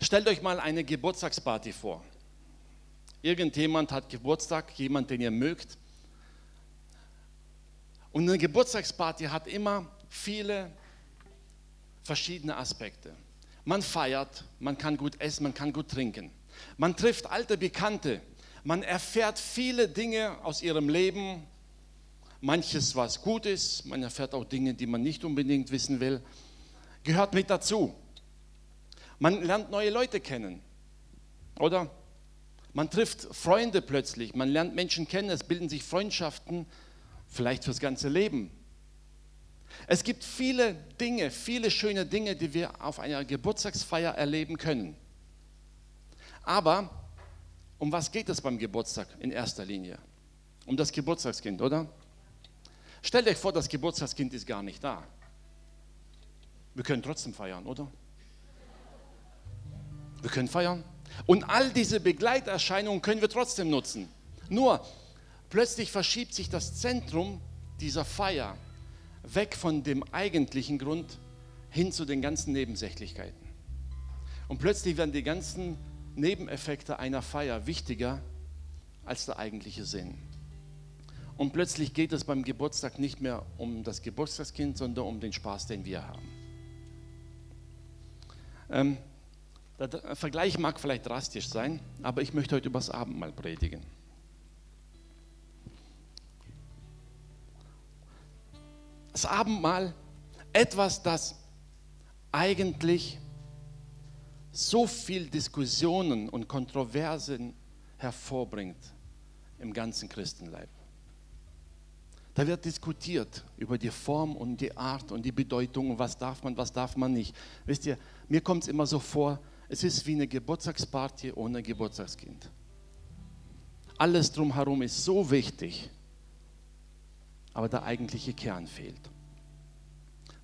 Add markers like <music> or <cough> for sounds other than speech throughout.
Stellt euch mal eine Geburtstagsparty vor. Irgendjemand hat Geburtstag, jemand, den ihr mögt. Und eine Geburtstagsparty hat immer viele verschiedene Aspekte. Man feiert, man kann gut essen, man kann gut trinken. Man trifft alte Bekannte, man erfährt viele Dinge aus ihrem Leben, manches was gut ist, man erfährt auch Dinge, die man nicht unbedingt wissen will, gehört mit dazu. Man lernt neue Leute kennen, oder? Man trifft Freunde plötzlich, man lernt Menschen kennen, es bilden sich Freundschaften, vielleicht fürs ganze Leben. Es gibt viele Dinge, viele schöne Dinge, die wir auf einer Geburtstagsfeier erleben können. Aber um was geht es beim Geburtstag in erster Linie? Um das Geburtstagskind, oder? Stellt euch vor, das Geburtstagskind ist gar nicht da. Wir können trotzdem feiern, oder? Wir können feiern. Und all diese Begleiterscheinungen können wir trotzdem nutzen. Nur, plötzlich verschiebt sich das Zentrum dieser Feier weg von dem eigentlichen Grund hin zu den ganzen Nebensächlichkeiten. Und plötzlich werden die ganzen Nebeneffekte einer Feier wichtiger als der eigentliche Sinn. Und plötzlich geht es beim Geburtstag nicht mehr um das Geburtstagskind, sondern um den Spaß, den wir haben. Ähm, der Vergleich mag vielleicht drastisch sein, aber ich möchte heute über das Abendmahl predigen. Das Abendmahl, etwas, das eigentlich so viel Diskussionen und Kontroversen hervorbringt im ganzen Christenleib. Da wird diskutiert über die Form und die Art und die Bedeutung, was darf man, was darf man nicht. Wisst ihr, mir kommt es immer so vor, es ist wie eine Geburtstagsparty ohne Geburtstagskind. Alles drumherum ist so wichtig, aber der eigentliche Kern fehlt.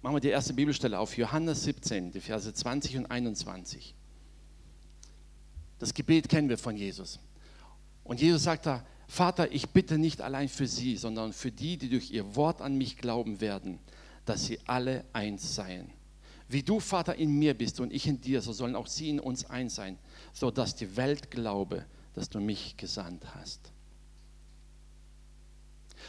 Machen wir die erste Bibelstelle auf, Johannes 17, die Verse 20 und 21. Das Gebet kennen wir von Jesus. Und Jesus sagt da, Vater, ich bitte nicht allein für sie, sondern für die, die durch ihr Wort an mich glauben werden, dass sie alle eins seien. Wie du, Vater, in mir bist und ich in dir, so sollen auch sie in uns eins sein, sodass die Welt glaube, dass du mich gesandt hast.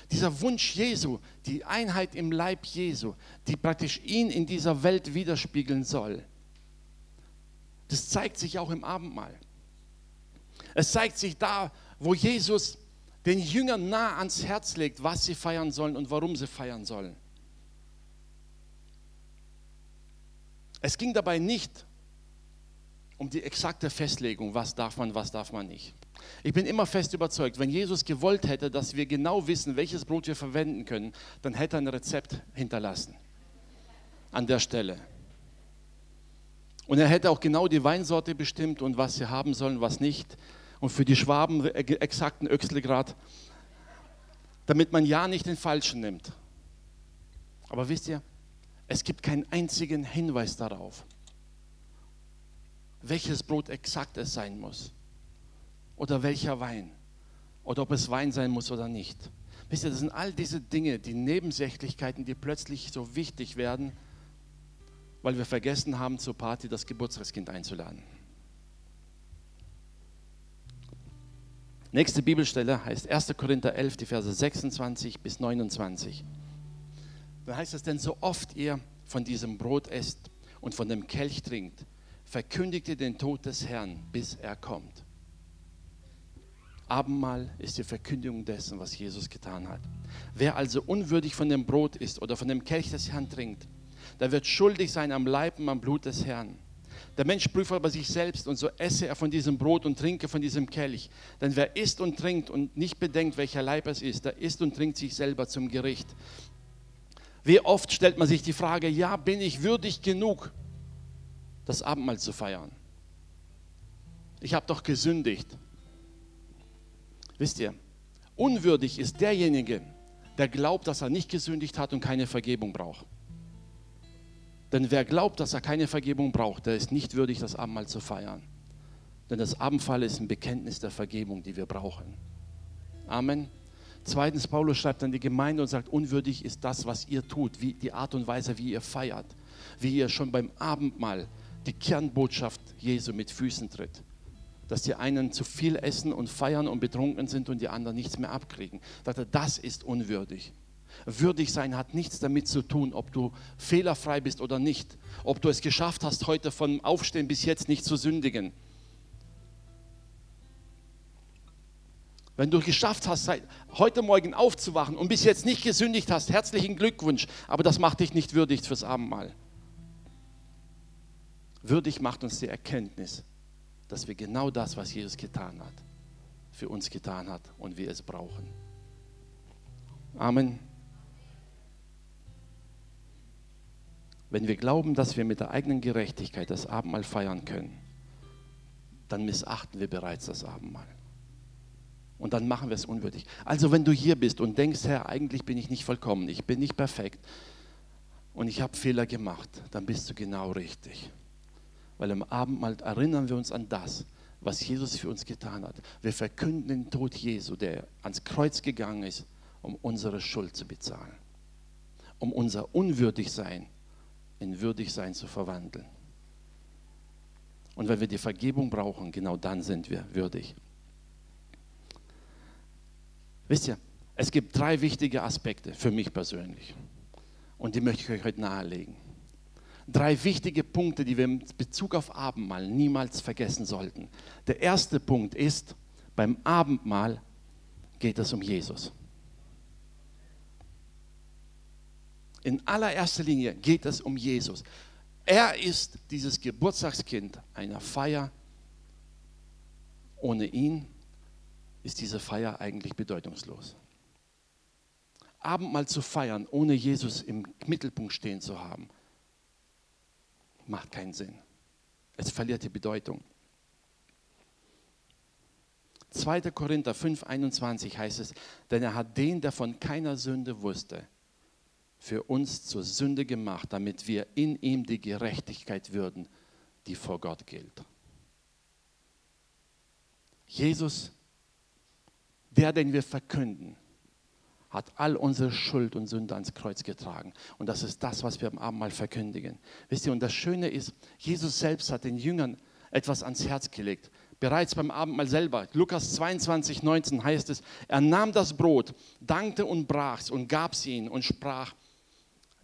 Dieser Wunsch Jesu, die Einheit im Leib Jesu, die praktisch ihn in dieser Welt widerspiegeln soll, das zeigt sich auch im Abendmahl. Es zeigt sich da, wo Jesus den Jüngern nah ans Herz legt, was sie feiern sollen und warum sie feiern sollen. Es ging dabei nicht um die exakte Festlegung, was darf man, was darf man nicht. Ich bin immer fest überzeugt, wenn Jesus gewollt hätte, dass wir genau wissen, welches Brot wir verwenden können, dann hätte er ein Rezept hinterlassen. An der Stelle. Und er hätte auch genau die Weinsorte bestimmt und was sie haben sollen, was nicht und für die Schwaben exakten Öchselgrad, damit man ja nicht den falschen nimmt. Aber wisst ihr, es gibt keinen einzigen Hinweis darauf, welches Brot exakt es sein muss oder welcher Wein oder ob es Wein sein muss oder nicht. Wisst ihr, das sind all diese Dinge, die Nebensächlichkeiten, die plötzlich so wichtig werden, weil wir vergessen haben, zur Party das Geburtstagskind einzuladen. Nächste Bibelstelle heißt 1. Korinther 11, die Verse 26 bis 29. Da heißt es, denn so oft ihr von diesem Brot esst und von dem Kelch trinkt, verkündigt ihr den Tod des Herrn, bis er kommt. Abendmahl ist die Verkündigung dessen, was Jesus getan hat. Wer also unwürdig von dem Brot isst oder von dem Kelch des Herrn trinkt, der wird schuldig sein am Leib und am Blut des Herrn. Der Mensch prüfe aber sich selbst und so esse er von diesem Brot und trinke von diesem Kelch. Denn wer isst und trinkt und nicht bedenkt, welcher Leib es ist, der isst und trinkt sich selber zum Gericht. Wie oft stellt man sich die Frage, ja, bin ich würdig genug, das Abendmahl zu feiern? Ich habe doch gesündigt. Wisst ihr, unwürdig ist derjenige, der glaubt, dass er nicht gesündigt hat und keine Vergebung braucht. Denn wer glaubt, dass er keine Vergebung braucht, der ist nicht würdig, das Abendmahl zu feiern. Denn das Abendmahl ist ein Bekenntnis der Vergebung, die wir brauchen. Amen. Zweitens, Paulus schreibt an die Gemeinde und sagt, unwürdig ist das, was ihr tut, wie die Art und Weise, wie ihr feiert, wie ihr schon beim Abendmahl die Kernbotschaft Jesu mit Füßen tritt. Dass die einen zu viel essen und feiern und betrunken sind und die anderen nichts mehr abkriegen. Das ist unwürdig. Würdig sein hat nichts damit zu tun, ob du fehlerfrei bist oder nicht. Ob du es geschafft hast, heute von Aufstehen bis jetzt nicht zu sündigen. Wenn du geschafft hast, heute Morgen aufzuwachen und bis jetzt nicht gesündigt hast, herzlichen Glückwunsch. Aber das macht dich nicht würdig fürs Abendmahl. Würdig macht uns die Erkenntnis, dass wir genau das, was Jesus getan hat, für uns getan hat und wir es brauchen. Amen. Wenn wir glauben, dass wir mit der eigenen Gerechtigkeit das Abendmahl feiern können, dann missachten wir bereits das Abendmahl. Und dann machen wir es unwürdig. Also wenn du hier bist und denkst, Herr, eigentlich bin ich nicht vollkommen, ich bin nicht perfekt und ich habe Fehler gemacht, dann bist du genau richtig. Weil im Abendmahl erinnern wir uns an das, was Jesus für uns getan hat. Wir verkünden den Tod Jesu, der ans Kreuz gegangen ist, um unsere Schuld zu bezahlen, um unser Unwürdigsein in Würdigsein zu verwandeln. Und wenn wir die Vergebung brauchen, genau dann sind wir würdig. Wisst ihr, es gibt drei wichtige Aspekte für mich persönlich. Und die möchte ich euch heute nahelegen. Drei wichtige Punkte, die wir in Bezug auf Abendmahl niemals vergessen sollten. Der erste Punkt ist, beim Abendmahl geht es um Jesus. In allererster Linie geht es um Jesus. Er ist dieses Geburtstagskind einer Feier. Ohne ihn ist diese Feier eigentlich bedeutungslos. Abendmahl zu feiern, ohne Jesus im Mittelpunkt stehen zu haben, macht keinen Sinn. Es verliert die Bedeutung. 2. Korinther 5, 21 heißt es, denn er hat den, der von keiner Sünde wusste, für uns zur Sünde gemacht, damit wir in ihm die Gerechtigkeit würden, die vor Gott gilt. Jesus, der, den wir verkünden, hat all unsere Schuld und Sünde ans Kreuz getragen. Und das ist das, was wir am Abendmahl verkündigen. Wisst ihr, und das Schöne ist, Jesus selbst hat den Jüngern etwas ans Herz gelegt. Bereits beim Abendmahl selber, Lukas 22, 19 heißt es, er nahm das Brot, dankte und brach es und gab es ihnen und sprach,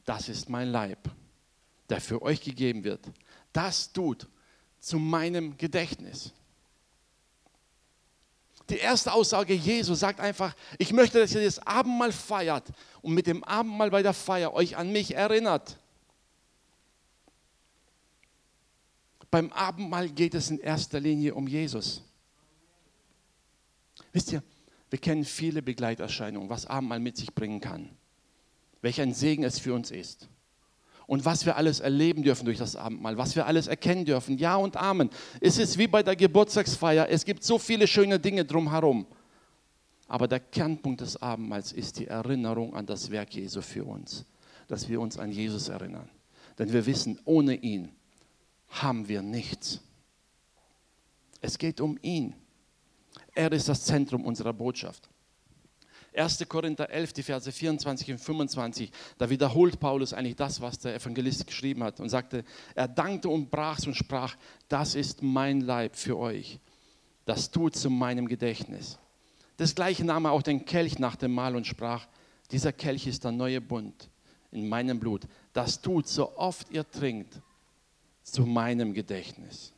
das ist mein Leib, der für euch gegeben wird. Das tut zu meinem Gedächtnis. Die erste Aussage Jesu sagt einfach, ich möchte, dass ihr das Abendmahl feiert und mit dem Abendmahl bei der Feier euch an mich erinnert. Beim Abendmahl geht es in erster Linie um Jesus. Wisst ihr, wir kennen viele Begleiterscheinungen, was Abendmahl mit sich bringen kann welch ein Segen es für uns ist. Und was wir alles erleben dürfen durch das Abendmahl, was wir alles erkennen dürfen. Ja und Amen. Es ist wie bei der Geburtstagsfeier. Es gibt so viele schöne Dinge drumherum. Aber der Kernpunkt des Abendmahls ist die Erinnerung an das Werk Jesu für uns. Dass wir uns an Jesus erinnern. Denn wir wissen, ohne ihn haben wir nichts. Es geht um ihn. Er ist das Zentrum unserer Botschaft. 1. Korinther 11, die Verse 24 und 25, da wiederholt Paulus eigentlich das, was der Evangelist geschrieben hat und sagte, er dankte und brach und sprach, das ist mein Leib für euch. Das tut zu meinem Gedächtnis. Desgleichen nahm er auch den Kelch nach dem Mahl und sprach, dieser Kelch ist der neue Bund in meinem Blut. Das tut, so oft ihr trinkt, zu meinem Gedächtnis.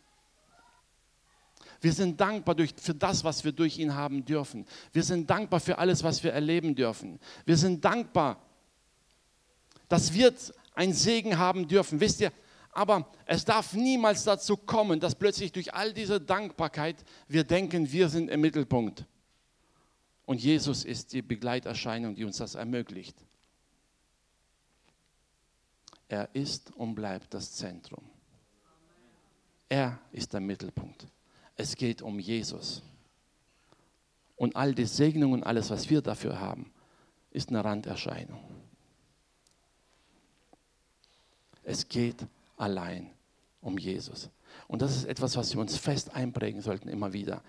Wir sind dankbar durch, für das, was wir durch ihn haben dürfen. Wir sind dankbar für alles, was wir erleben dürfen. Wir sind dankbar, dass wir einen Segen haben dürfen. Wisst ihr, aber es darf niemals dazu kommen, dass plötzlich durch all diese Dankbarkeit wir denken, wir sind im Mittelpunkt. Und Jesus ist die Begleiterscheinung, die uns das ermöglicht. Er ist und bleibt das Zentrum. Er ist der Mittelpunkt. Es geht um Jesus. Und all die Segnungen, alles, was wir dafür haben, ist eine Randerscheinung. Es geht allein um Jesus. Und das ist etwas, was wir uns fest einprägen sollten, immer wieder.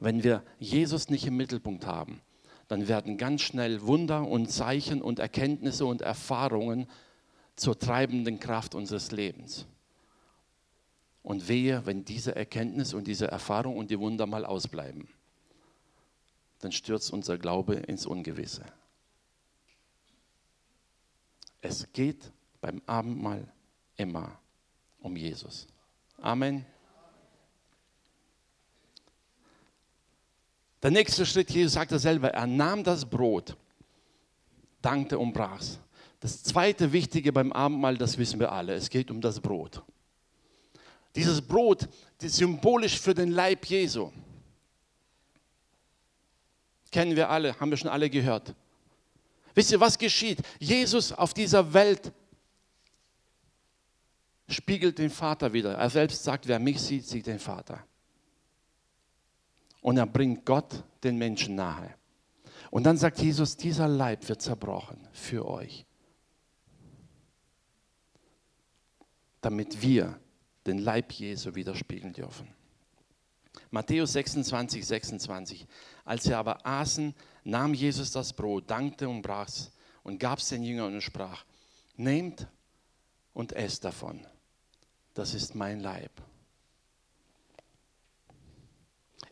Wenn wir Jesus nicht im Mittelpunkt haben, dann werden ganz schnell Wunder und Zeichen und Erkenntnisse und Erfahrungen zur treibenden Kraft unseres Lebens. Und wehe, wenn diese Erkenntnis und diese Erfahrung und die Wunder mal ausbleiben, dann stürzt unser Glaube ins Ungewisse. Es geht beim Abendmahl immer um Jesus. Amen. Der nächste Schritt, Jesus sagte selber, er nahm das Brot, dankte und brach es. Das zweite Wichtige beim Abendmahl, das wissen wir alle, es geht um das Brot. Dieses Brot ist symbolisch für den Leib Jesu. Kennen wir alle, haben wir schon alle gehört. Wisst ihr, was geschieht? Jesus auf dieser Welt spiegelt den Vater wieder. Er selbst sagt, wer mich sieht, sieht den Vater. Und er bringt Gott den Menschen nahe. Und dann sagt Jesus, dieser Leib wird zerbrochen für euch. Damit wir den Leib Jesu widerspiegeln dürfen. Matthäus 26, 26. Als sie aber aßen, nahm Jesus das Brot, dankte und brach es und gab es den Jüngern und sprach, nehmt und esst davon. Das ist mein Leib.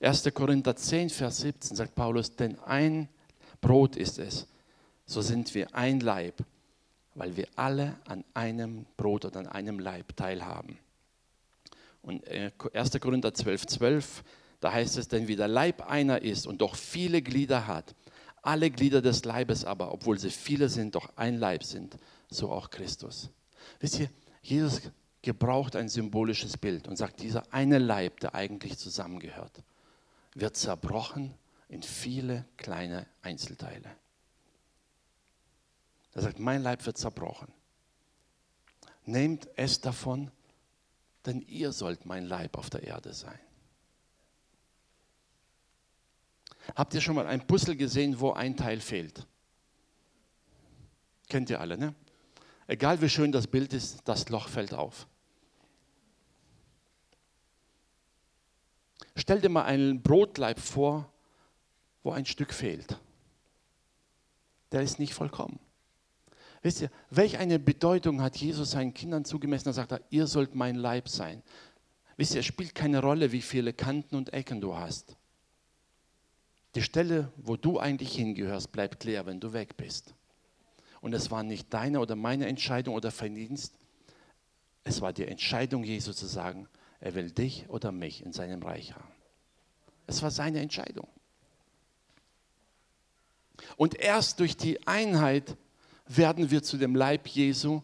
1. Korinther 10, Vers 17 sagt Paulus, denn ein Brot ist es, so sind wir ein Leib, weil wir alle an einem Brot oder an einem Leib teilhaben. Und 1. Äh, Korinther 12, 12, da heißt es, denn wie der Leib einer ist und doch viele Glieder hat, alle Glieder des Leibes aber, obwohl sie viele sind, doch ein Leib sind, so auch Christus. Wisst ihr, Jesus gebraucht ein symbolisches Bild und sagt, dieser eine Leib, der eigentlich zusammengehört, wird zerbrochen in viele kleine Einzelteile. Er sagt, mein Leib wird zerbrochen. Nehmt es davon denn ihr sollt mein Leib auf der Erde sein. Habt ihr schon mal ein Puzzle gesehen, wo ein Teil fehlt? Kennt ihr alle, ne? Egal wie schön das Bild ist, das Loch fällt auf. Stell dir mal einen Brotleib vor, wo ein Stück fehlt. Der ist nicht vollkommen. Wisst ihr, welch eine Bedeutung hat Jesus seinen Kindern zugemessen? Da sagt er, ihr sollt mein Leib sein. Wisst ihr, es spielt keine Rolle, wie viele Kanten und Ecken du hast. Die Stelle, wo du eigentlich hingehörst, bleibt leer, wenn du weg bist. Und es war nicht deine oder meine Entscheidung oder Verdienst. Es war die Entscheidung Jesu zu sagen, er will dich oder mich in seinem Reich haben. Es war seine Entscheidung. Und erst durch die Einheit werden wir zu dem Leib Jesu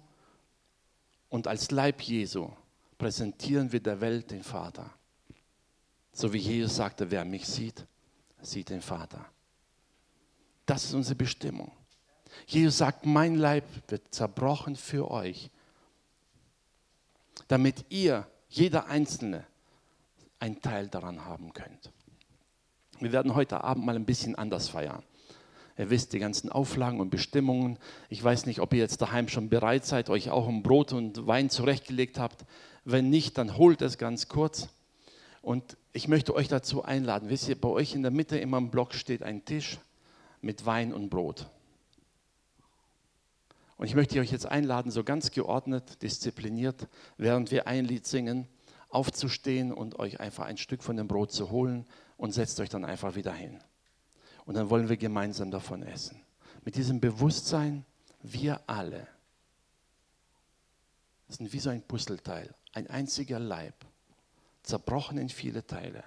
und als Leib Jesu präsentieren wir der Welt den Vater. So wie Jesus sagte, wer mich sieht, sieht den Vater. Das ist unsere Bestimmung. Jesus sagt, mein Leib wird zerbrochen für euch, damit ihr, jeder Einzelne, einen Teil daran haben könnt. Wir werden heute Abend mal ein bisschen anders feiern. Ihr wisst die ganzen Auflagen und Bestimmungen. Ich weiß nicht, ob ihr jetzt daheim schon bereit seid, euch auch um Brot und Wein zurechtgelegt habt. Wenn nicht, dann holt es ganz kurz. Und ich möchte euch dazu einladen. Wisst ihr, bei euch in der Mitte immer im Block steht ein Tisch mit Wein und Brot. Und ich möchte euch jetzt einladen, so ganz geordnet, diszipliniert, während wir ein Lied singen, aufzustehen und euch einfach ein Stück von dem Brot zu holen und setzt euch dann einfach wieder hin. Und dann wollen wir gemeinsam davon essen. Mit diesem Bewusstsein, wir alle sind wie so ein Puzzleteil, ein einziger Leib, zerbrochen in viele Teile.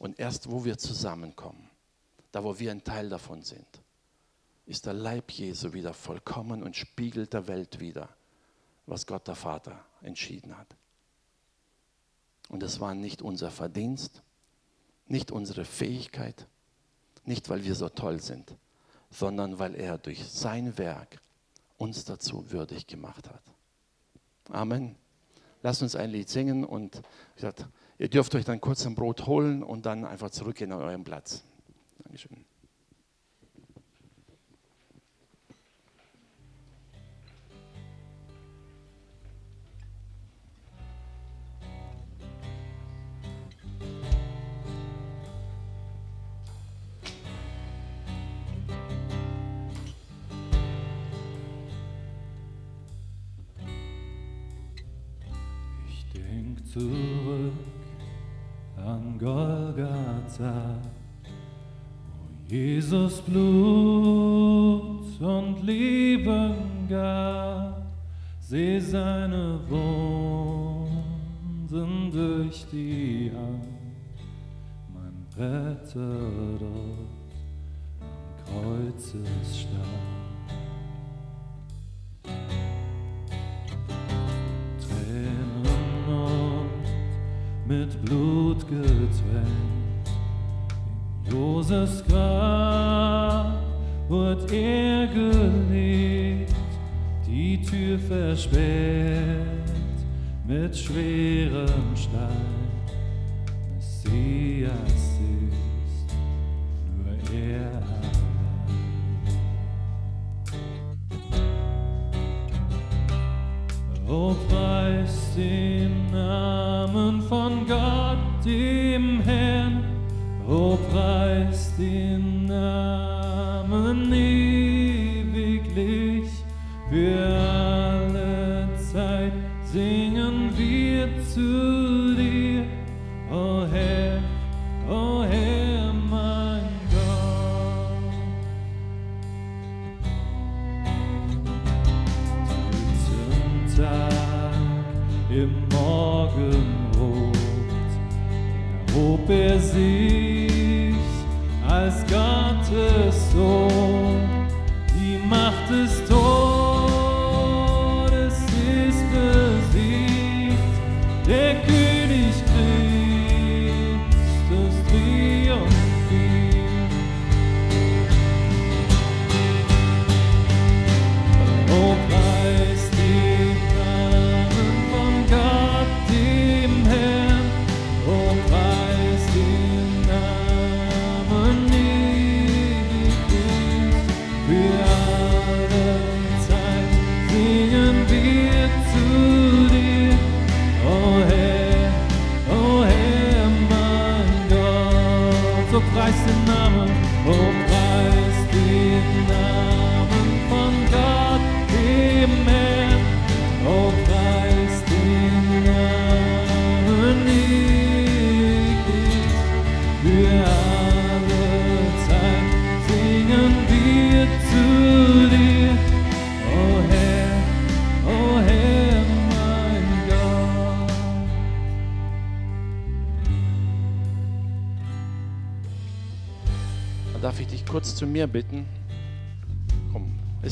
Und erst wo wir zusammenkommen, da wo wir ein Teil davon sind, ist der Leib Jesu wieder vollkommen und spiegelt der Welt wieder, was Gott der Vater entschieden hat. Und es war nicht unser Verdienst, nicht unsere Fähigkeit, nicht, weil wir so toll sind, sondern weil er durch sein Werk uns dazu würdig gemacht hat. Amen. Lasst uns ein Lied singen und gesagt, ihr dürft euch dann kurz ein Brot holen und dann einfach zurückgehen an euren Platz. Dankeschön. Zurück an Golgatha, wo Jesus Blut und Leben gab. Seh seine Wunden durch die Hand, mein Retter dort am Kreuzesstab. Tränen mit Blut getränkt. In Josefs Grab wurde er gelegt, die Tür versperrt mit schwerem Stein. Messias ist nur er allein. Oh, preis den preis den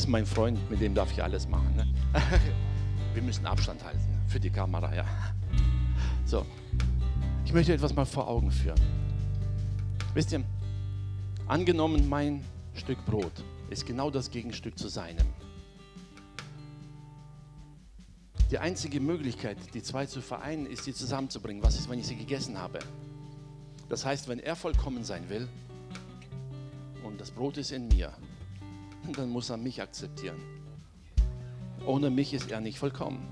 mein Freund, mit dem darf ich alles machen. Ne? <laughs> Wir müssen Abstand halten für die Kamera, ja. So, ich möchte etwas mal vor Augen führen. Wisst ihr, angenommen mein Stück Brot ist genau das Gegenstück zu seinem. Die einzige Möglichkeit, die zwei zu vereinen, ist, sie zusammenzubringen. Was ist, wenn ich sie gegessen habe? Das heißt, wenn er vollkommen sein will, und das Brot ist in mir, <laughs> dann muss er mich akzeptieren. Ohne mich ist er nicht vollkommen.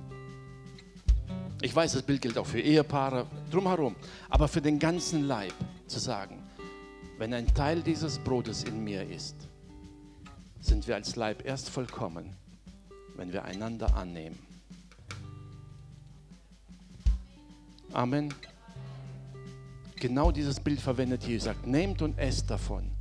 Ich weiß, das Bild gilt auch für Ehepaare drumherum, aber für den ganzen Leib zu sagen, wenn ein Teil dieses Brotes in mir ist, sind wir als Leib erst vollkommen, wenn wir einander annehmen. Amen. Genau dieses Bild verwendet Jesus, sagt, nehmt und esst davon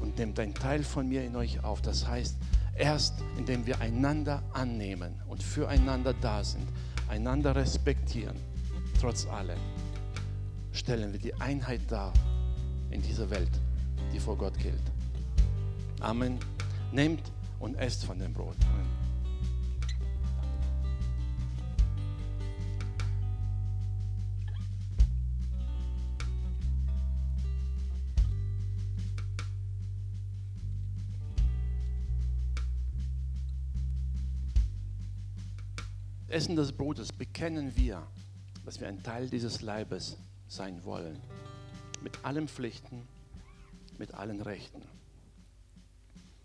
und nehmt ein Teil von mir in euch auf. Das heißt, erst indem wir einander annehmen und füreinander da sind, einander respektieren, trotz allem, stellen wir die Einheit dar in dieser Welt, die vor Gott gilt. Amen. Nehmt und esst von dem Brot. Amen. Essen des Brotes bekennen wir, dass wir ein Teil dieses Leibes sein wollen. Mit allen Pflichten, mit allen Rechten.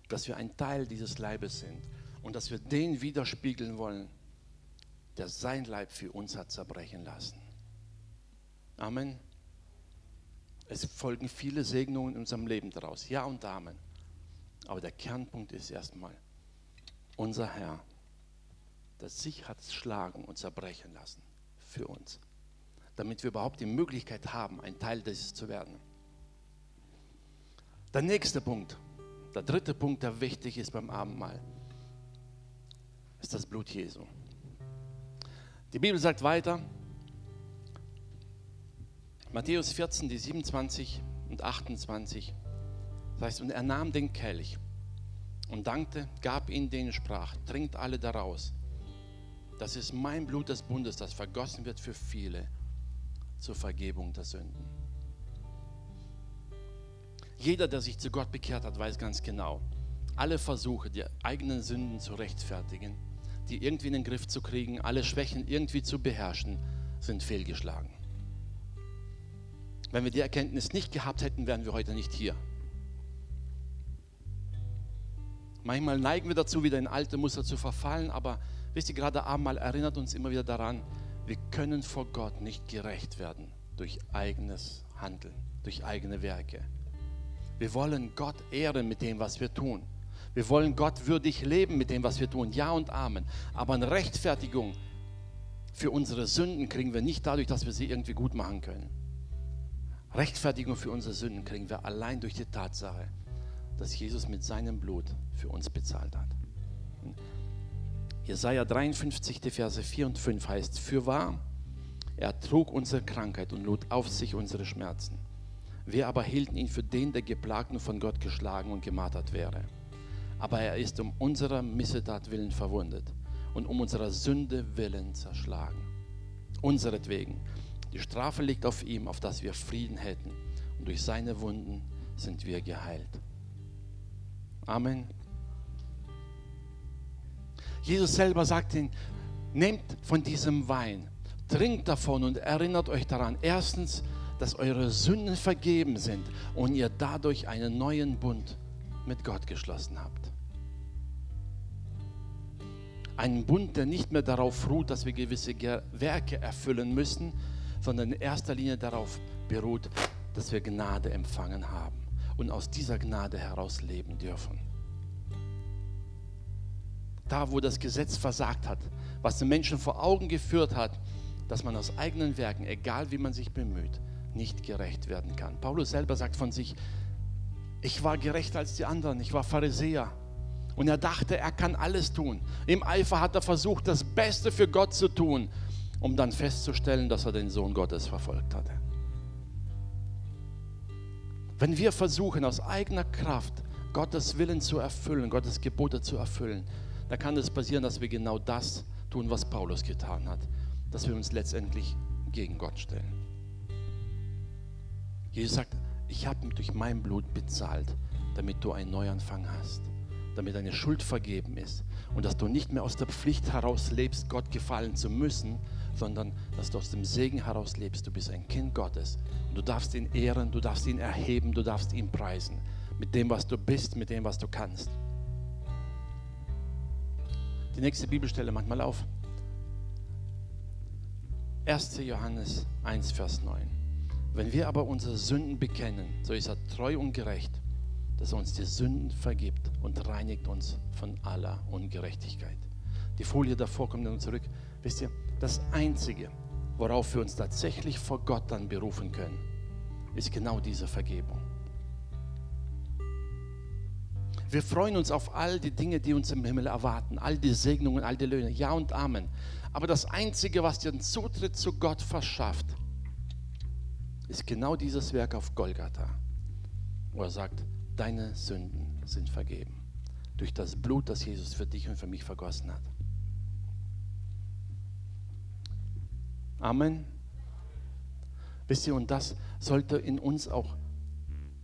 Dass wir ein Teil dieses Leibes sind und dass wir den widerspiegeln wollen, der sein Leib für uns hat zerbrechen lassen. Amen. Es folgen viele Segnungen in unserem Leben daraus. Ja und Amen. Aber der Kernpunkt ist erstmal unser Herr, der sich hat schlagen und zerbrechen lassen. für uns, damit wir überhaupt die Möglichkeit haben, ein Teil dieses zu werden. Der nächste Punkt, der dritte Punkt, der wichtig ist beim Abendmahl, ist das Blut Jesu. Die Bibel sagt weiter, Matthäus 14, die 27 und 28, das heißt, und er nahm den Kelch und dankte, gab ihn denen, sprach, trinkt alle daraus. Das ist mein Blut des Bundes, das vergossen wird für viele zur Vergebung der Sünden. Jeder, der sich zu Gott bekehrt hat, weiß ganz genau, alle Versuche, die eigenen Sünden zu rechtfertigen, die irgendwie in den Griff zu kriegen, alle Schwächen irgendwie zu beherrschen, sind fehlgeschlagen. Wenn wir die Erkenntnis nicht gehabt hätten, wären wir heute nicht hier. Manchmal neigen wir dazu, wieder in alte Muster zu verfallen, aber wisst ihr, gerade Abendmahl erinnert uns immer wieder daran, wir können vor Gott nicht gerecht werden durch eigenes Handeln, durch eigene Werke. Wir wollen Gott ehren mit dem, was wir tun. Wir wollen Gott würdig leben mit dem, was wir tun. Ja und Amen. Aber eine Rechtfertigung für unsere Sünden kriegen wir nicht dadurch, dass wir sie irgendwie gut machen können. Rechtfertigung für unsere Sünden kriegen wir allein durch die Tatsache, dass Jesus mit seinem Blut für uns bezahlt hat. Jesaja 53, die Verse 4 und 5 heißt: Für wahr, er trug unsere Krankheit und lud auf sich unsere Schmerzen. Wir aber hielten ihn für den, der geplagt und von Gott geschlagen und gemartert wäre. Aber er ist um unserer Missetat willen verwundet und um unserer Sünde willen zerschlagen. Unseretwegen die Strafe liegt auf ihm, auf dass wir Frieden hätten. Und durch seine Wunden sind wir geheilt. Amen. Jesus selber sagt ihnen, nehmt von diesem Wein, trinkt davon und erinnert euch daran, erstens, dass eure Sünden vergeben sind und ihr dadurch einen neuen Bund mit Gott geschlossen habt. Einen Bund, der nicht mehr darauf ruht, dass wir gewisse Werke erfüllen müssen, sondern in erster Linie darauf beruht, dass wir Gnade empfangen haben und aus dieser Gnade heraus leben dürfen. Da, wo das Gesetz versagt hat, was den Menschen vor Augen geführt hat, dass man aus eigenen Werken, egal wie man sich bemüht, nicht gerecht werden kann. Paulus selber sagt von sich, ich war gerechter als die anderen, ich war Pharisäer. Und er dachte, er kann alles tun. Im Eifer hat er versucht, das Beste für Gott zu tun um dann festzustellen, dass er den Sohn Gottes verfolgt hatte. Wenn wir versuchen, aus eigener Kraft Gottes Willen zu erfüllen, Gottes Gebote zu erfüllen, dann kann es passieren, dass wir genau das tun, was Paulus getan hat, dass wir uns letztendlich gegen Gott stellen. Jesus sagt, ich habe durch mein Blut bezahlt, damit du einen Neuanfang hast, damit deine Schuld vergeben ist und dass du nicht mehr aus der Pflicht heraus lebst, Gott gefallen zu müssen, sondern dass du aus dem Segen heraus lebst. Du bist ein Kind Gottes und du darfst ihn ehren, du darfst ihn erheben, du darfst ihn preisen mit dem, was du bist, mit dem, was du kannst. Die nächste Bibelstelle manchmal auf. 1. Johannes 1, Vers 9. Wenn wir aber unsere Sünden bekennen, so ist er treu und gerecht, dass er uns die Sünden vergibt und reinigt uns von aller Ungerechtigkeit. Die Folie davor kommt dann zurück. Wisst ihr, das Einzige, worauf wir uns tatsächlich vor Gott dann berufen können, ist genau diese Vergebung. Wir freuen uns auf all die Dinge, die uns im Himmel erwarten, all die Segnungen, all die Löhne, ja und Amen. Aber das Einzige, was dir den Zutritt zu Gott verschafft, ist genau dieses Werk auf Golgatha, wo er sagt, deine Sünden sind vergeben durch das Blut, das Jesus für dich und für mich vergossen hat. Amen. Wisst ihr, und das sollte in uns auch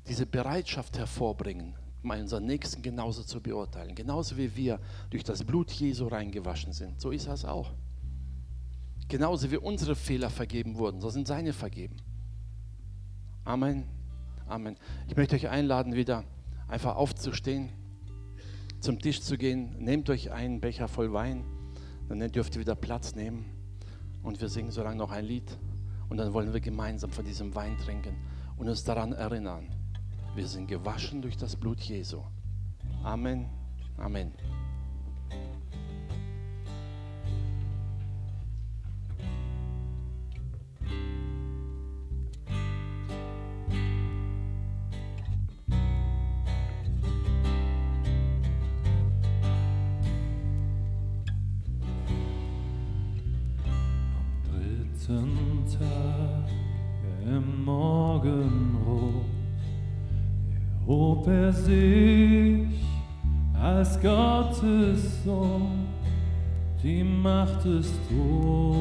diese Bereitschaft hervorbringen, mal unseren Nächsten genauso zu beurteilen. Genauso wie wir durch das Blut Jesu reingewaschen sind, so ist das auch. Genauso wie unsere Fehler vergeben wurden, so sind seine vergeben. Amen. Amen. Ich möchte euch einladen, wieder einfach aufzustehen, zum Tisch zu gehen. Nehmt euch einen Becher voll Wein, dann dürft ihr wieder Platz nehmen. Und wir singen so lange noch ein Lied. Und dann wollen wir gemeinsam von diesem Wein trinken und uns daran erinnern, wir sind gewaschen durch das Blut Jesu. Amen. Amen. machtest du.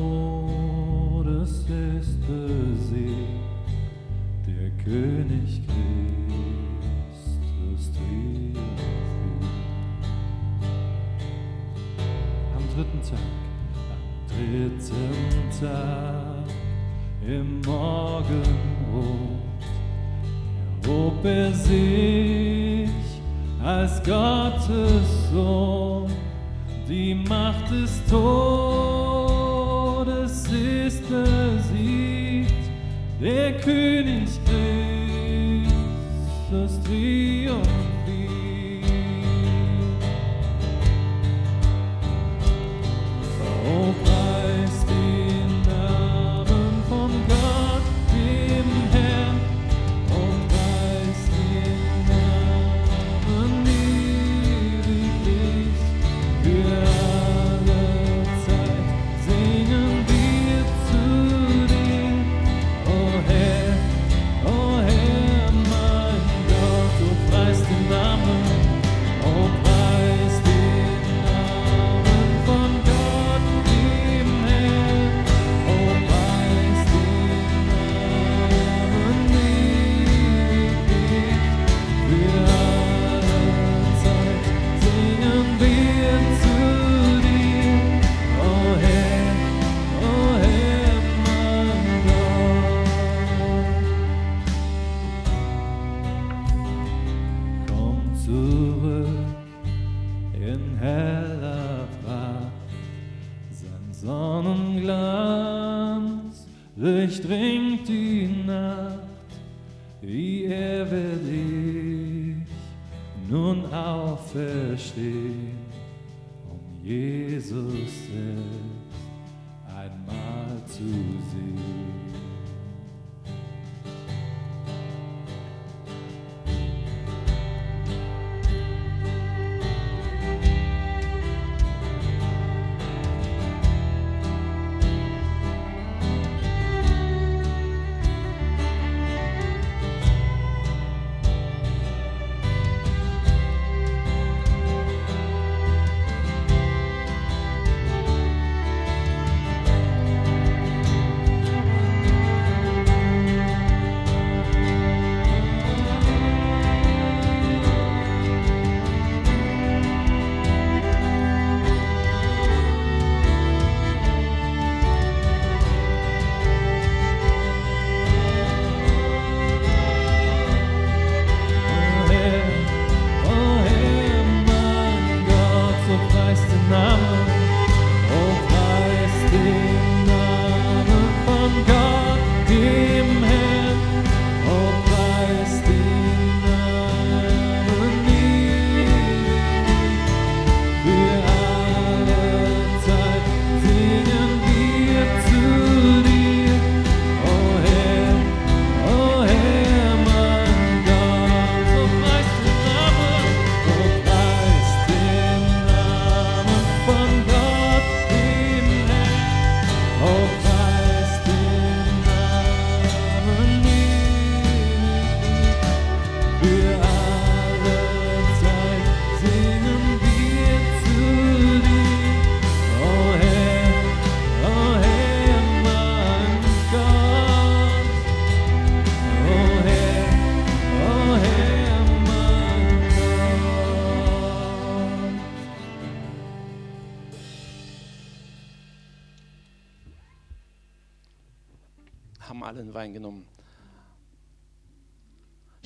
dizer.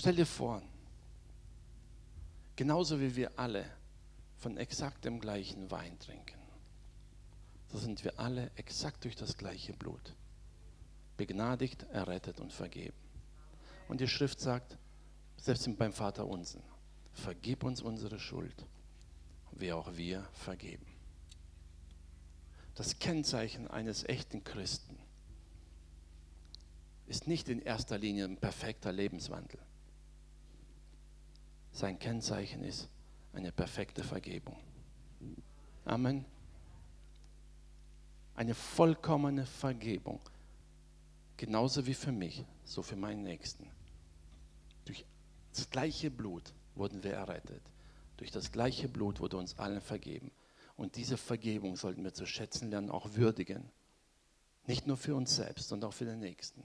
Stell dir vor, genauso wie wir alle von exakt dem gleichen Wein trinken, so sind wir alle exakt durch das gleiche Blut begnadigt, errettet und vergeben. Und die Schrift sagt, selbst beim Vater unseren, vergib uns unsere Schuld, wie auch wir vergeben. Das Kennzeichen eines echten Christen ist nicht in erster Linie ein perfekter Lebenswandel. Sein Kennzeichen ist eine perfekte Vergebung. Amen. Eine vollkommene Vergebung. Genauso wie für mich, so für meinen Nächsten. Durch das gleiche Blut wurden wir errettet. Durch das gleiche Blut wurde uns allen vergeben. Und diese Vergebung sollten wir zu schätzen lernen, auch würdigen. Nicht nur für uns selbst, sondern auch für den Nächsten.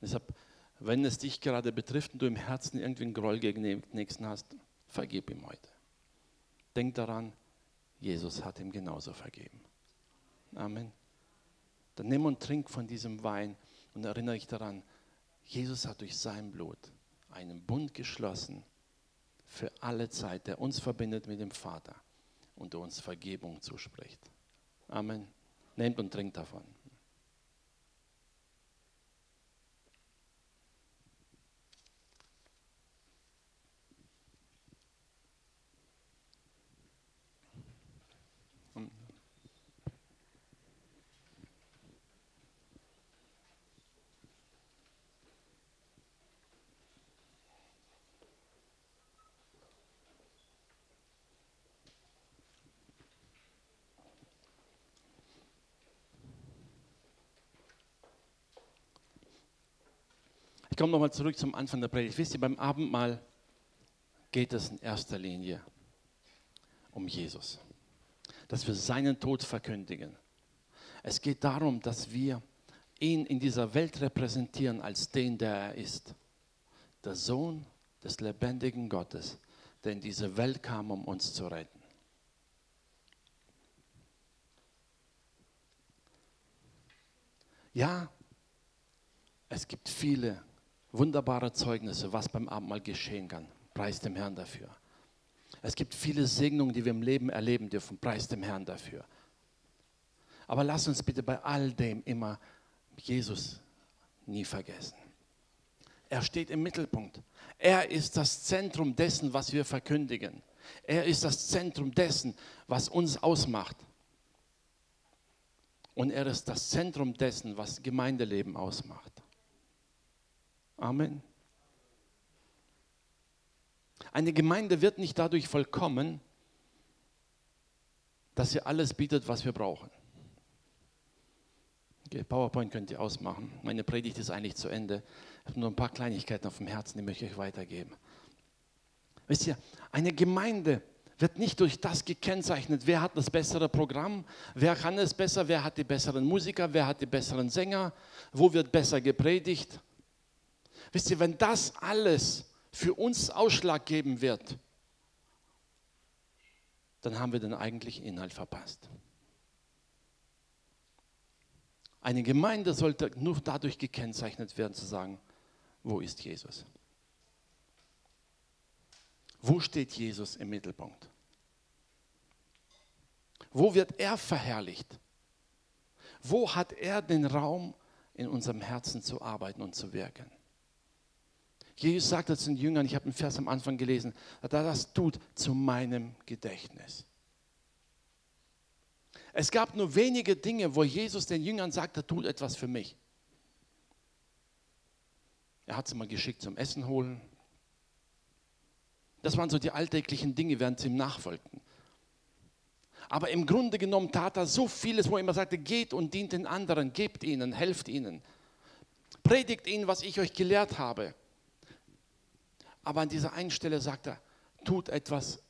Deshalb wenn es dich gerade betrifft und du im Herzen irgendwie einen Groll gegen den Nächsten hast, vergib ihm heute. Denk daran, Jesus hat ihm genauso vergeben. Amen. Dann nimm und trink von diesem Wein und erinnere dich daran, Jesus hat durch sein Blut einen Bund geschlossen für alle Zeit, der uns verbindet mit dem Vater und uns Vergebung zuspricht. Amen. Nehmt und trinkt davon. Ich komme nochmal zurück zum Anfang der Predigt. Wisst ihr, beim Abendmahl geht es in erster Linie um Jesus. Dass wir seinen Tod verkündigen. Es geht darum, dass wir ihn in dieser Welt repräsentieren als den, der er ist. Der Sohn des lebendigen Gottes, der in diese Welt kam, um uns zu retten. Ja, es gibt viele wunderbare Zeugnisse, was beim Abendmahl geschehen kann. Preis dem Herrn dafür. Es gibt viele Segnungen, die wir im Leben erleben dürfen. Preis dem Herrn dafür. Aber lass uns bitte bei all dem immer Jesus nie vergessen. Er steht im Mittelpunkt. Er ist das Zentrum dessen, was wir verkündigen. Er ist das Zentrum dessen, was uns ausmacht. Und er ist das Zentrum dessen, was Gemeindeleben ausmacht. Amen. Eine Gemeinde wird nicht dadurch vollkommen, dass sie alles bietet, was wir brauchen. Okay, PowerPoint könnt ihr ausmachen. Meine Predigt ist eigentlich zu Ende. Ich habe nur ein paar Kleinigkeiten auf dem Herzen, die möchte ich euch weitergeben. Wisst ihr, eine Gemeinde wird nicht durch das gekennzeichnet, wer hat das bessere Programm, wer kann es besser, wer hat die besseren Musiker, wer hat die besseren Sänger, wo wird besser gepredigt. Wisst ihr, wenn das alles für uns Ausschlag geben wird, dann haben wir den eigentlichen Inhalt verpasst. Eine Gemeinde sollte nur dadurch gekennzeichnet werden, zu sagen, wo ist Jesus? Wo steht Jesus im Mittelpunkt? Wo wird er verherrlicht? Wo hat er den Raum, in unserem Herzen zu arbeiten und zu wirken? Jesus sagt zu den Jüngern, ich habe einen Vers am Anfang gelesen, dass er das tut zu meinem Gedächtnis. Es gab nur wenige Dinge, wo Jesus den Jüngern sagt, er tut etwas für mich. Er hat sie mal geschickt zum Essen holen. Das waren so die alltäglichen Dinge, während sie ihm nachfolgten. Aber im Grunde genommen tat er so vieles, wo er immer sagte, geht und dient den anderen, gebt ihnen, helft ihnen. Predigt ihnen, was ich euch gelehrt habe. Aber an dieser einen Stelle sagt er, tut etwas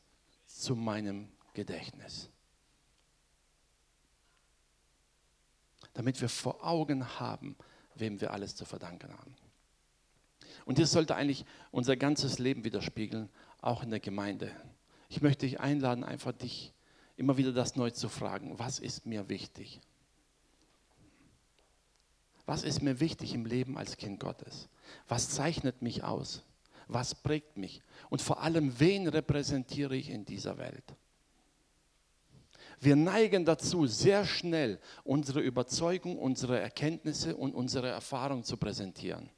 zu meinem Gedächtnis. Damit wir vor Augen haben, wem wir alles zu verdanken haben. Und das sollte eigentlich unser ganzes Leben widerspiegeln, auch in der Gemeinde. Ich möchte dich einladen, einfach dich immer wieder das neu zu fragen. Was ist mir wichtig? Was ist mir wichtig im Leben als Kind Gottes? Was zeichnet mich aus? Was prägt mich? Und vor allem, wen repräsentiere ich in dieser Welt? Wir neigen dazu, sehr schnell unsere Überzeugung, unsere Erkenntnisse und unsere Erfahrung zu präsentieren.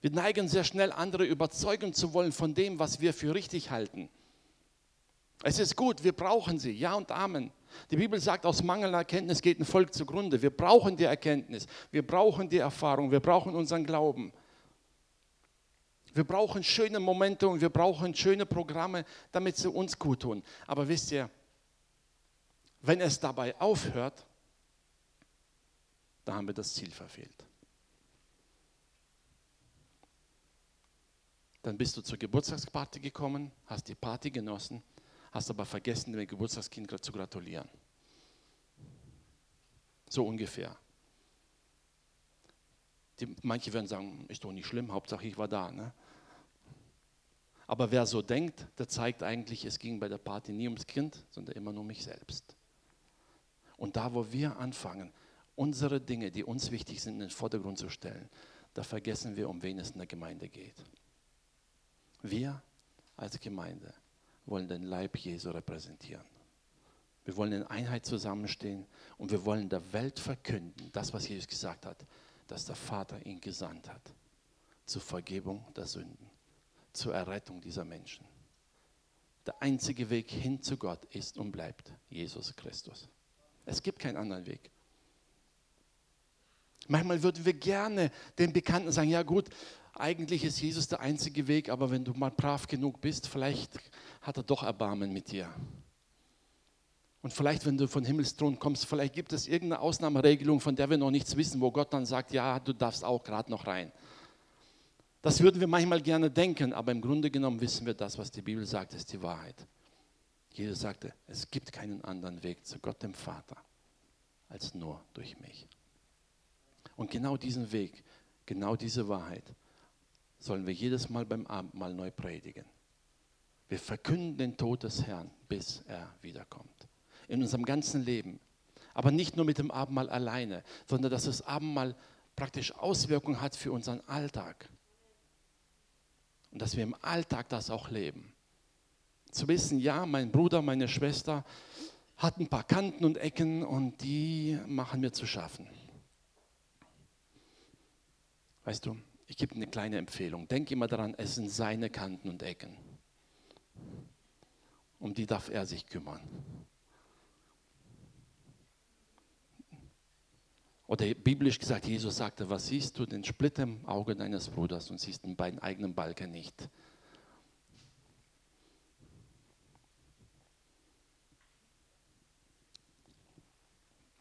Wir neigen sehr schnell, andere überzeugen zu wollen von dem, was wir für richtig halten. Es ist gut, wir brauchen sie, ja und Amen. Die Bibel sagt, aus mangelnder Erkenntnis geht ein Volk zugrunde. Wir brauchen die Erkenntnis, wir brauchen die Erfahrung, wir brauchen unseren Glauben. Wir brauchen schöne Momente und wir brauchen schöne Programme, damit sie uns gut tun. Aber wisst ihr, wenn es dabei aufhört, da haben wir das Ziel verfehlt. Dann bist du zur Geburtstagsparty gekommen, hast die Party genossen, hast aber vergessen, dem Geburtstagskind zu gratulieren. So ungefähr. Die, manche werden sagen, ist doch nicht schlimm, Hauptsache ich war da. Ne? Aber wer so denkt, der zeigt eigentlich, es ging bei der Party nie ums Kind, sondern immer nur um mich selbst. Und da, wo wir anfangen, unsere Dinge, die uns wichtig sind, in den Vordergrund zu stellen, da vergessen wir, um wen es in der Gemeinde geht. Wir als Gemeinde wollen den Leib Jesu repräsentieren. Wir wollen in Einheit zusammenstehen und wir wollen der Welt verkünden, das, was Jesus gesagt hat, dass der Vater ihn gesandt hat zur Vergebung der Sünden, zur Errettung dieser Menschen. Der einzige Weg hin zu Gott ist und bleibt Jesus Christus. Es gibt keinen anderen Weg. Manchmal würden wir gerne den Bekannten sagen, ja gut, eigentlich ist Jesus der einzige Weg, aber wenn du mal brav genug bist, vielleicht hat er doch Erbarmen mit dir. Und vielleicht, wenn du von Himmelsthron kommst, vielleicht gibt es irgendeine Ausnahmeregelung, von der wir noch nichts wissen, wo Gott dann sagt, ja, du darfst auch gerade noch rein. Das würden wir manchmal gerne denken, aber im Grunde genommen wissen wir, das, was die Bibel sagt, ist die Wahrheit. Jesus sagte, es gibt keinen anderen Weg zu Gott dem Vater als nur durch mich. Und genau diesen Weg, genau diese Wahrheit sollen wir jedes Mal beim Abendmahl neu predigen. Wir verkünden den Tod des Herrn, bis er wiederkommt. In unserem ganzen Leben. Aber nicht nur mit dem Abendmahl alleine, sondern dass das Abendmahl praktisch Auswirkungen hat für unseren Alltag. Und dass wir im Alltag das auch leben. Zu wissen, ja, mein Bruder, meine Schwester hat ein paar Kanten und Ecken und die machen mir zu schaffen. Weißt du, ich gebe eine kleine Empfehlung. Denk immer daran, es sind seine Kanten und Ecken. Um die darf er sich kümmern. Oder biblisch gesagt, Jesus sagte, was siehst du den Splitter im Auge deines Bruders und siehst den beiden eigenen Balken nicht.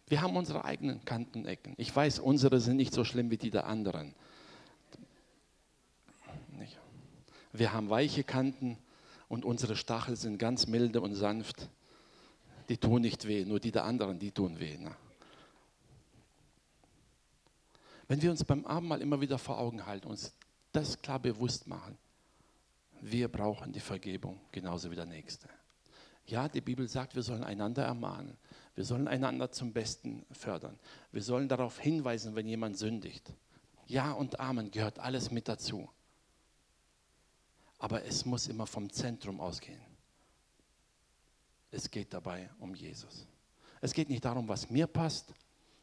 Wir haben unsere eigenen Kanten und Ecken. Ich weiß, unsere sind nicht so schlimm wie die der anderen. Wir haben weiche Kanten und unsere Stachel sind ganz milde und sanft. Die tun nicht weh, nur die der anderen, die tun weh. Ne? Wenn wir uns beim Abendmahl immer wieder vor Augen halten, uns das klar bewusst machen, wir brauchen die Vergebung genauso wie der Nächste. Ja, die Bibel sagt, wir sollen einander ermahnen. Wir sollen einander zum Besten fördern. Wir sollen darauf hinweisen, wenn jemand sündigt. Ja und Amen gehört alles mit dazu aber es muss immer vom Zentrum ausgehen. Es geht dabei um Jesus. Es geht nicht darum, was mir passt,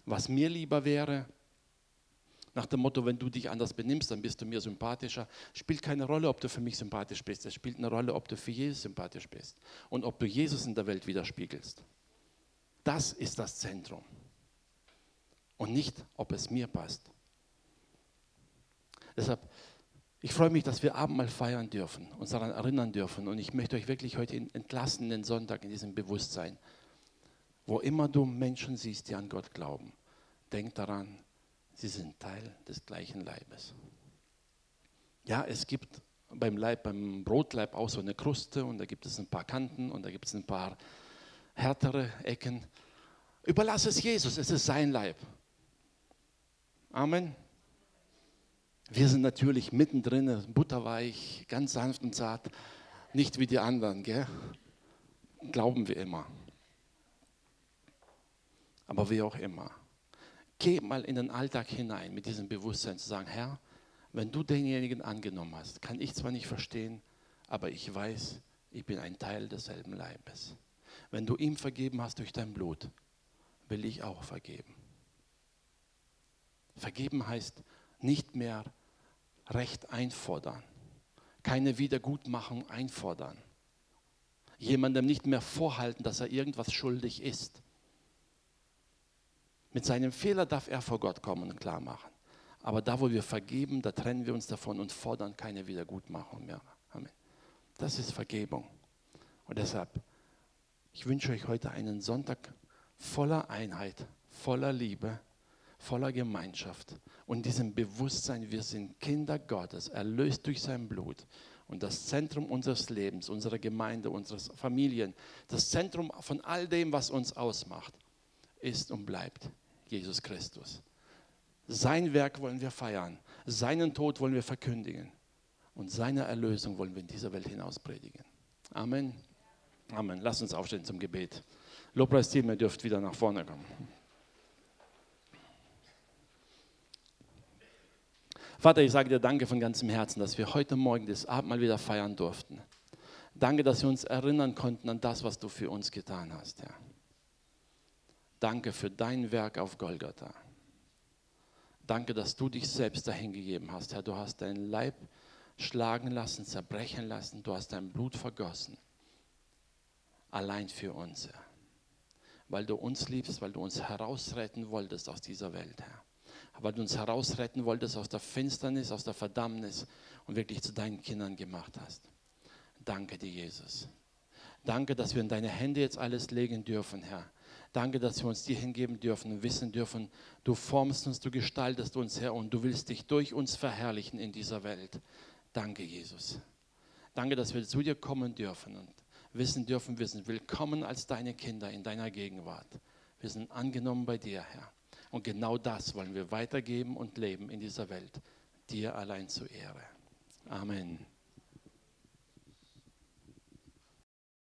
was mir lieber wäre. Nach dem Motto, wenn du dich anders benimmst, dann bist du mir sympathischer. Spielt keine Rolle, ob du für mich sympathisch bist. Es spielt eine Rolle, ob du für Jesus sympathisch bist und ob du Jesus in der Welt widerspiegelst. Das ist das Zentrum. Und nicht, ob es mir passt. Deshalb ich freue mich, dass wir Abendmahl feiern dürfen, uns daran erinnern dürfen. Und ich möchte euch wirklich heute entlassen, den Sonntag, in diesem Bewusstsein. Wo immer du Menschen siehst, die an Gott glauben, denk daran, sie sind Teil des gleichen Leibes. Ja, es gibt beim Leib, beim Brotleib auch so eine Kruste und da gibt es ein paar Kanten und da gibt es ein paar härtere Ecken. Überlass es Jesus, es ist sein Leib. Amen. Wir sind natürlich mittendrin, butterweich, ganz sanft und zart, nicht wie die anderen, gell? Glauben wir immer. Aber wie auch immer. Geh mal in den Alltag hinein mit diesem Bewusstsein zu sagen, Herr, wenn du denjenigen angenommen hast, kann ich zwar nicht verstehen, aber ich weiß, ich bin ein Teil desselben Leibes. Wenn du ihm vergeben hast durch dein Blut, will ich auch vergeben. Vergeben heißt, nicht mehr Recht einfordern, keine Wiedergutmachung einfordern, jemandem nicht mehr vorhalten, dass er irgendwas schuldig ist. Mit seinem Fehler darf er vor Gott kommen und klar machen. Aber da, wo wir vergeben, da trennen wir uns davon und fordern keine Wiedergutmachung mehr. Amen. Das ist Vergebung. Und deshalb, ich wünsche euch heute einen Sonntag voller Einheit, voller Liebe, voller Gemeinschaft und diesem Bewusstsein, wir sind Kinder Gottes, erlöst durch sein Blut. Und das Zentrum unseres Lebens, unserer Gemeinde, unseres Familien, das Zentrum von all dem, was uns ausmacht, ist und bleibt Jesus Christus. Sein Werk wollen wir feiern, seinen Tod wollen wir verkündigen und seine Erlösung wollen wir in dieser Welt hinaus predigen. Amen. Amen. Lass uns aufstehen zum Gebet. Lobpreisteam, ihr dürft wieder nach vorne kommen. Vater, ich sage dir danke von ganzem Herzen, dass wir heute Morgen das Abendmahl wieder feiern durften. Danke, dass wir uns erinnern konnten an das, was du für uns getan hast, Herr. Danke für dein Werk auf Golgatha. Danke, dass du dich selbst dahingegeben hast, Herr. Du hast deinen Leib schlagen lassen, zerbrechen lassen. Du hast dein Blut vergossen. Allein für uns, Herr. Weil du uns liebst, weil du uns herausretten wolltest aus dieser Welt, Herr weil du uns herausretten wolltest aus der Finsternis, aus der Verdammnis und wirklich zu deinen Kindern gemacht hast. Danke dir, Jesus. Danke, dass wir in deine Hände jetzt alles legen dürfen, Herr. Danke, dass wir uns dir hingeben dürfen und wissen dürfen, du formst uns, du gestaltest uns, Herr, und du willst dich durch uns verherrlichen in dieser Welt. Danke, Jesus. Danke, dass wir zu dir kommen dürfen und wissen dürfen, wir sind willkommen als deine Kinder in deiner Gegenwart. Wir sind angenommen bei dir, Herr. Und genau das wollen wir weitergeben und leben in dieser Welt. Dir allein zur Ehre. Amen.